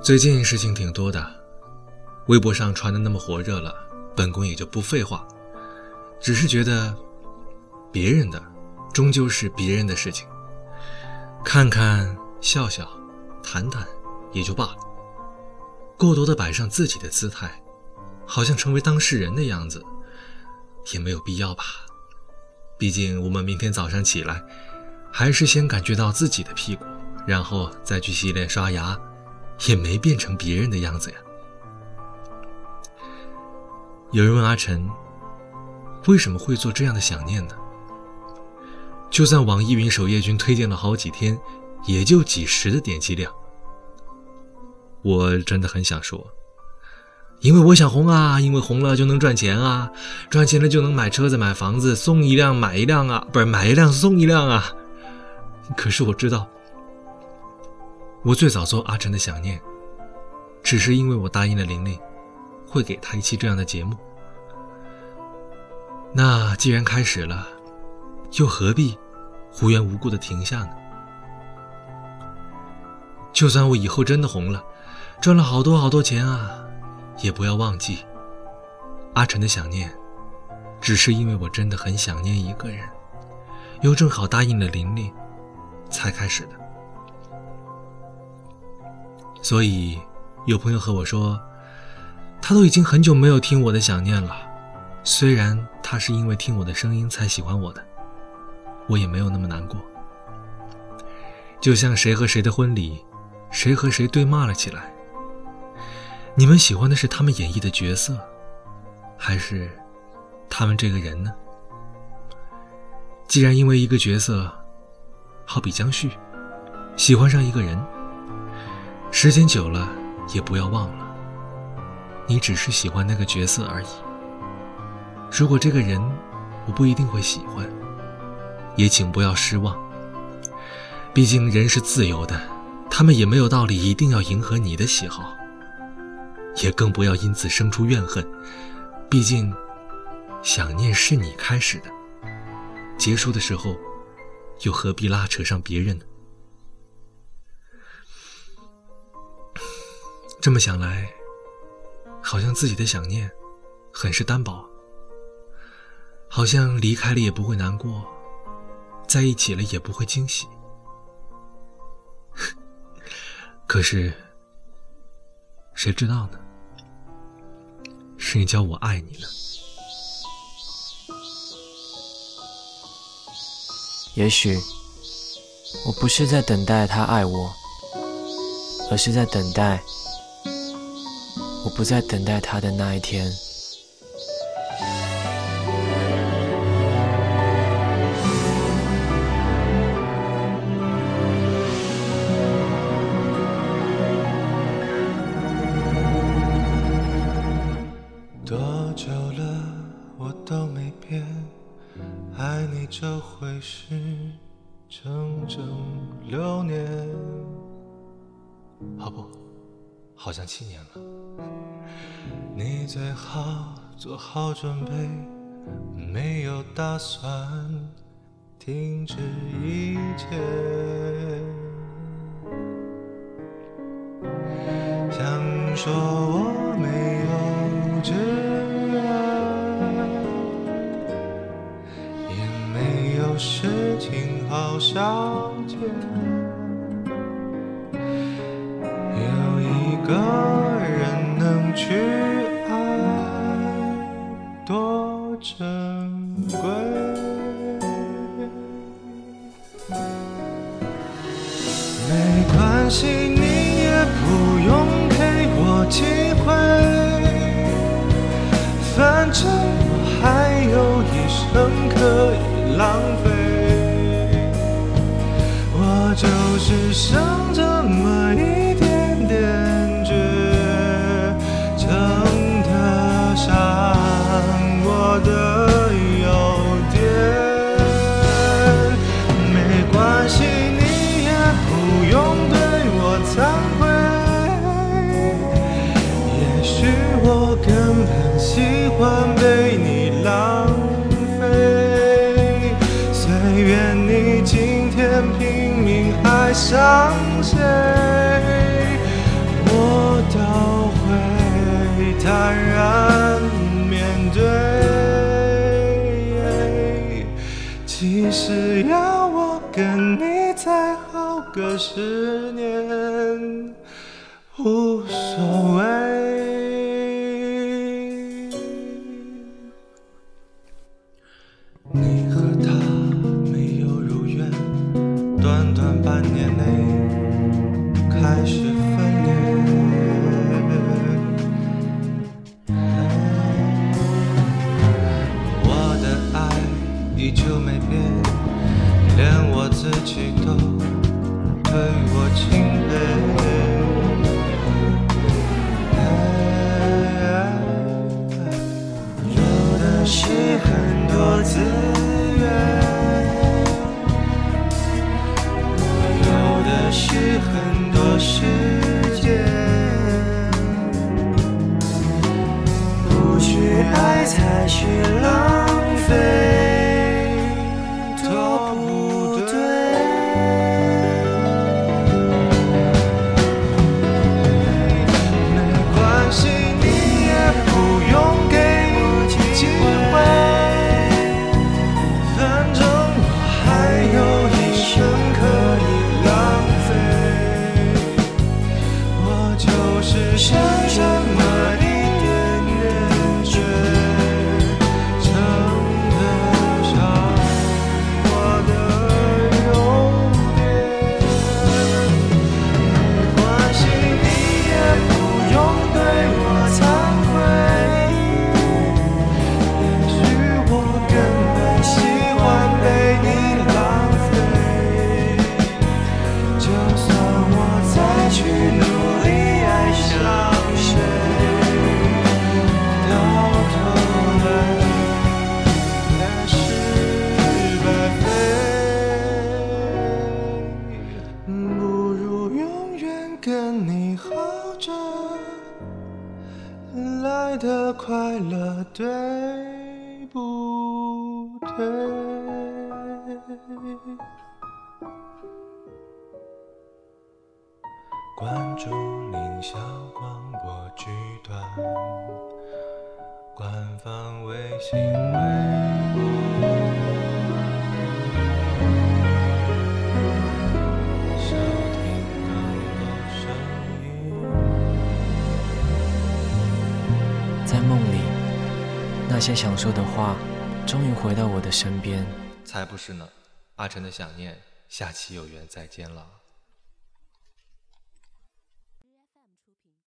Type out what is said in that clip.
最近事情挺多的，微博上传的那么火热了，本宫也就不废话，只是觉得别人的终究是别人的事情，看看笑笑，谈谈也就罢了，过多的摆上自己的姿态，好像成为当事人的样子，也没有必要吧。毕竟我们明天早上起来，还是先感觉到自己的屁股，然后再去洗脸刷牙。也没变成别人的样子呀。有人问阿晨，为什么会做这样的想念呢？就算网易云首页君推荐了好几天，也就几十的点击量。我真的很想说，因为我想红啊，因为红了就能赚钱啊，赚钱了就能买车子、买房子，送一辆买一辆啊，不是买一辆送一辆啊。可是我知道。我最早做阿晨的想念，只是因为我答应了玲玲，会给她一期这样的节目。那既然开始了，又何必无缘无故的停下呢？就算我以后真的红了，赚了好多好多钱啊，也不要忘记，阿晨的想念，只是因为我真的很想念一个人，又正好答应了玲玲，才开始的。所以，有朋友和我说，他都已经很久没有听我的想念了。虽然他是因为听我的声音才喜欢我的，我也没有那么难过。就像谁和谁的婚礼，谁和谁对骂了起来。你们喜欢的是他们演绎的角色，还是他们这个人呢？既然因为一个角色，好比江旭，喜欢上一个人。时间久了，也不要忘了，你只是喜欢那个角色而已。如果这个人我不一定会喜欢，也请不要失望。毕竟人是自由的，他们也没有道理一定要迎合你的喜好，也更不要因此生出怨恨。毕竟，想念是你开始的，结束的时候，又何必拉扯上别人呢？这么想来，好像自己的想念很是单薄，好像离开了也不会难过，在一起了也不会惊喜。可是，谁知道呢？谁叫我爱你呢？也许，我不是在等待他爱我，而是在等待。我不再等待他的那一天。多久了，我都没变，爱你这回事整整六年。好不？好像七年了。你最好做好准备，没有打算停止一切。想说我可惜，你也不用给我机会，反正我还有一生可以浪费。我就是晚被你浪费，虽然你今天拼命爱上谁，我都会坦然面对。其实要我跟你再耗个十年。paylaştık. 去浪费，都不对。没关系，你也不用给机会，反正我还有一生可以浪费。我就是想想。着来的快乐，对不对？关注凌霄广播剧团官方微信。在梦里那些想说的话终于回到我的身边。才不是呢阿晨的想念下期有缘再见了。